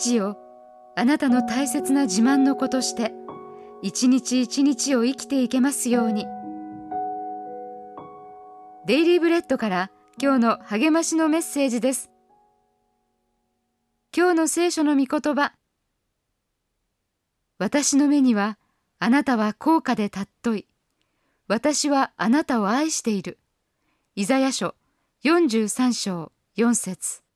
父よ。あなたの大切な自慢の子として一日一日を生きていけますように。デイリーブレッドから今日の励ましのメッセージです。今日の聖書の御言葉。私の目にはあなたは高価で尊い。私はあなたを愛している。イザヤ書43章4節。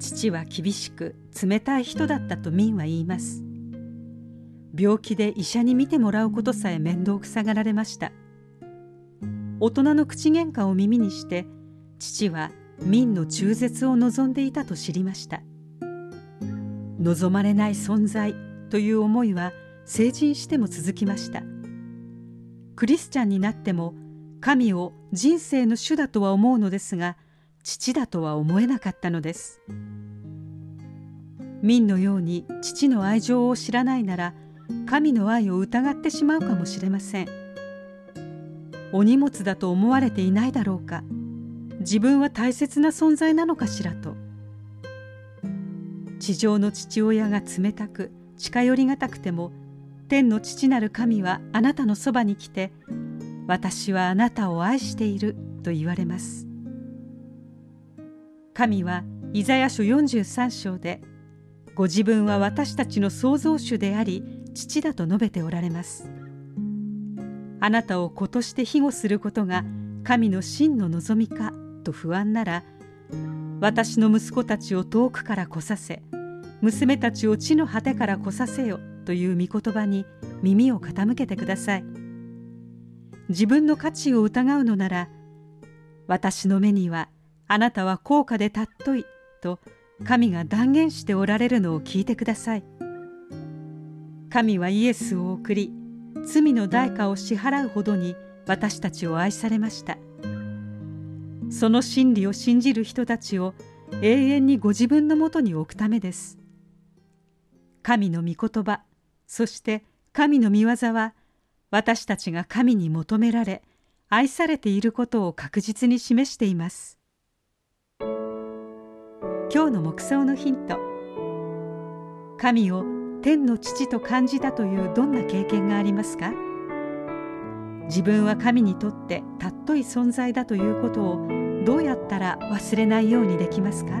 父は厳しく冷たい人だったと民は言います。病気で医者に診てもらうことさえ面倒くさがられました。大人の口喧嘩を耳にして父は民の中絶を望んでいたと知りました。望まれない存在という思いは成人しても続きました。クリスチャンになっても神を人生の主だとは思うのですが父だとは思えなかったのです。民のように父の愛情を知らないなら神の愛を疑ってしまうかもしれません。お荷物だと思われていないだろうか。自分は大切な存在なのかしらと。地上の父親が冷たく近寄りがたくても天の父なる神はあなたのそばに来て私はあなたを愛していると言われます。神はイザヤ書43章でご自分は私たちの創造主であり父だと述べておられます。あなたを子として庇護することが神の真の望みかと不安なら私の息子たちを遠くから来させ娘たちを地の果てから来させよという御言葉に耳を傾けてください。自分の価値を疑うのなら私の目にはあなたは高価で尊いと神が断言しておられるのを聞いてください。神はイエスを送り罪の代価を支払うほどに私たちを愛されました。その真理を信じる人たちを永遠にご自分のもとに置くためです。神の御言葉そして神の御業は私たちが神に求められ愛されていることを確実に示しています。今日の目想のヒント。神を天の父と感じたというどんな経験がありますか？自分は神にとって尊い存在だということをどうやったら忘れないようにできますか？